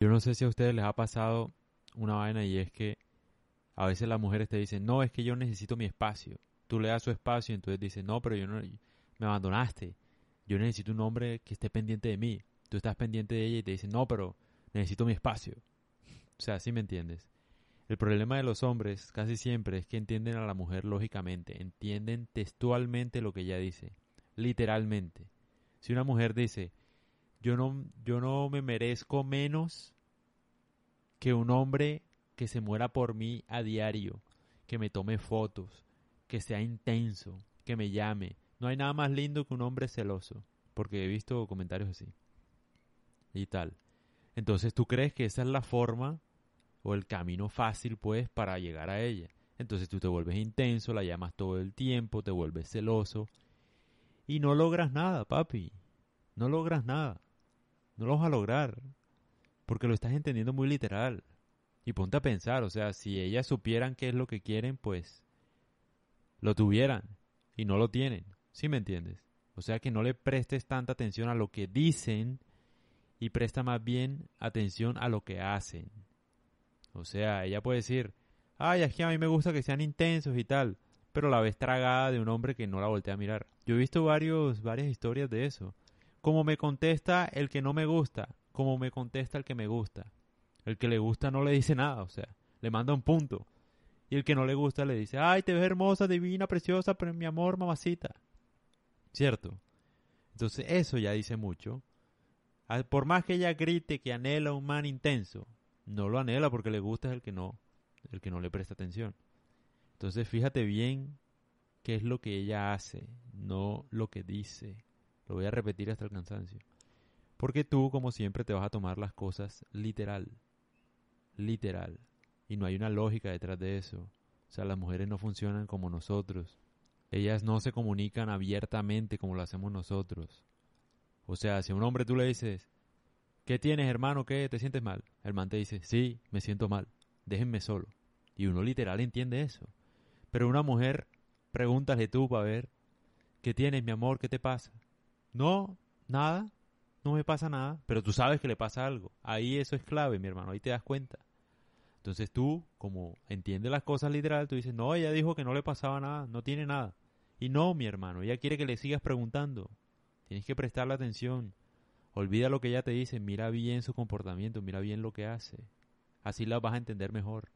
Yo no sé si a ustedes les ha pasado una vaina y es que a veces las mujeres te dicen, no, es que yo necesito mi espacio. Tú le das su espacio y entonces dices, no, pero yo no, me abandonaste. Yo necesito un hombre que esté pendiente de mí. Tú estás pendiente de ella y te dicen, no, pero necesito mi espacio. O sea, ¿sí me entiendes? El problema de los hombres casi siempre es que entienden a la mujer lógicamente, entienden textualmente lo que ella dice, literalmente. Si una mujer dice, yo no, yo no me merezco menos que un hombre que se muera por mí a diario, que me tome fotos, que sea intenso, que me llame. No hay nada más lindo que un hombre celoso, porque he visto comentarios así. Y tal. Entonces tú crees que esa es la forma o el camino fácil pues para llegar a ella. Entonces tú te vuelves intenso, la llamas todo el tiempo, te vuelves celoso y no logras nada, papi. No logras nada. No lo vas a lograr porque lo estás entendiendo muy literal. Y ponte a pensar, o sea, si ellas supieran qué es lo que quieren, pues lo tuvieran y no lo tienen. ¿Sí me entiendes? O sea que no le prestes tanta atención a lo que dicen y presta más bien atención a lo que hacen. O sea, ella puede decir, ay, es que a mí me gusta que sean intensos y tal, pero la ves tragada de un hombre que no la voltea a mirar. Yo he visto varios, varias historias de eso. Como me contesta el que no me gusta, como me contesta el que me gusta. El que le gusta no le dice nada, o sea, le manda un punto. Y el que no le gusta le dice, ay, te ves hermosa, divina, preciosa, pero mi amor, mamacita. ¿Cierto? Entonces eso ya dice mucho. Por más que ella grite que anhela un man intenso, no lo anhela porque le gusta el que no, el que no le presta atención. Entonces fíjate bien qué es lo que ella hace, no lo que dice. Lo voy a repetir hasta el cansancio. Porque tú, como siempre, te vas a tomar las cosas literal. Literal. Y no hay una lógica detrás de eso. O sea, las mujeres no funcionan como nosotros. Ellas no se comunican abiertamente como lo hacemos nosotros. O sea, si a un hombre tú le dices, ¿Qué tienes, hermano? ¿Qué? ¿Te sientes mal? El man te dice, sí, me siento mal. Déjenme solo. Y uno literal entiende eso. Pero una mujer, pregúntale tú para ver, ¿qué tienes, mi amor? ¿Qué te pasa? No, nada, no me pasa nada, pero tú sabes que le pasa algo. Ahí eso es clave, mi hermano, ahí te das cuenta. Entonces tú, como entiendes las cosas literal, tú dices, no, ella dijo que no le pasaba nada, no tiene nada. Y no, mi hermano, ella quiere que le sigas preguntando. Tienes que prestarle atención. Olvida lo que ella te dice, mira bien su comportamiento, mira bien lo que hace. Así la vas a entender mejor.